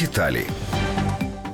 Деталі.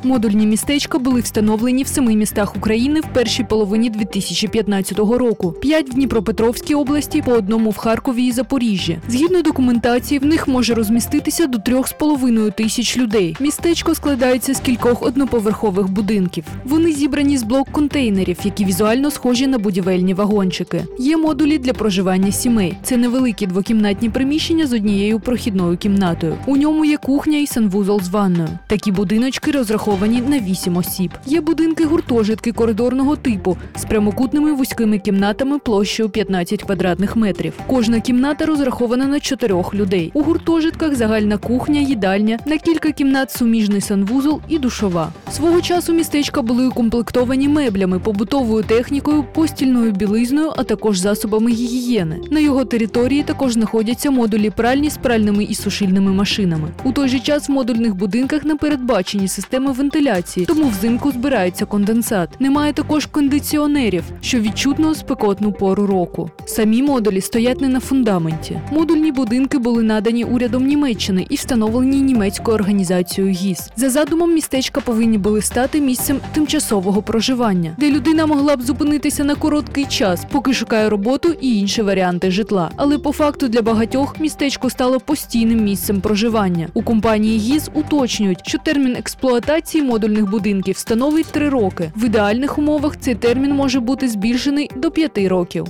Модульні містечка були встановлені в семи містах України в першій половині 2015 року. П'ять в Дніпропетровській області, по одному в Харкові і Запоріжжі. Згідно документації, в них може розміститися до 3,5 тисяч людей. Містечко складається з кількох одноповерхових будинків. Вони зібрані з блок-контейнерів, які візуально схожі на будівельні вагончики. Є модулі для проживання сімей. Це невеликі двокімнатні приміщення з однією прохідною кімнатою. У ньому є кухня і санвузол з ванною. Такі будиночки розраховані на 8 осіб. Є будинки гуртожитки коридорного типу з прямокутними вузькими кімнатами площею 15 квадратних метрів. Кожна кімната розрахована на чотирьох людей. У гуртожитках загальна кухня, їдальня, на кілька кімнат суміжний санвузол і душова. Свого часу містечка були укомплектовані меблями, побутовою технікою, постільною білизною, а також засобами гігієни. На його території також знаходяться модулі пральні з пральними і сушильними машинами. У той же час в модульних будинках не передбачені системи вентиляції, тому взимку збирається конденсат. Немає також кондиціонерів, що відчутно у спекотну пору року. Самі модулі стоять не на фундаменті. Модульні будинки були надані урядом Німеччини і встановлені німецькою організацією ГІС. За задумом містечка повинні були стати місцем тимчасового проживання, де людина могла б зупинитися на короткий час, поки шукає роботу і інші варіанти житла. Але по факту для багатьох містечко стало постійним місцем проживання. У компанії ГІС уточнюють, що термін експлуатації модульних будинків становить три роки. В ідеальних умовах цей термін може бути збільшений до п'яти років.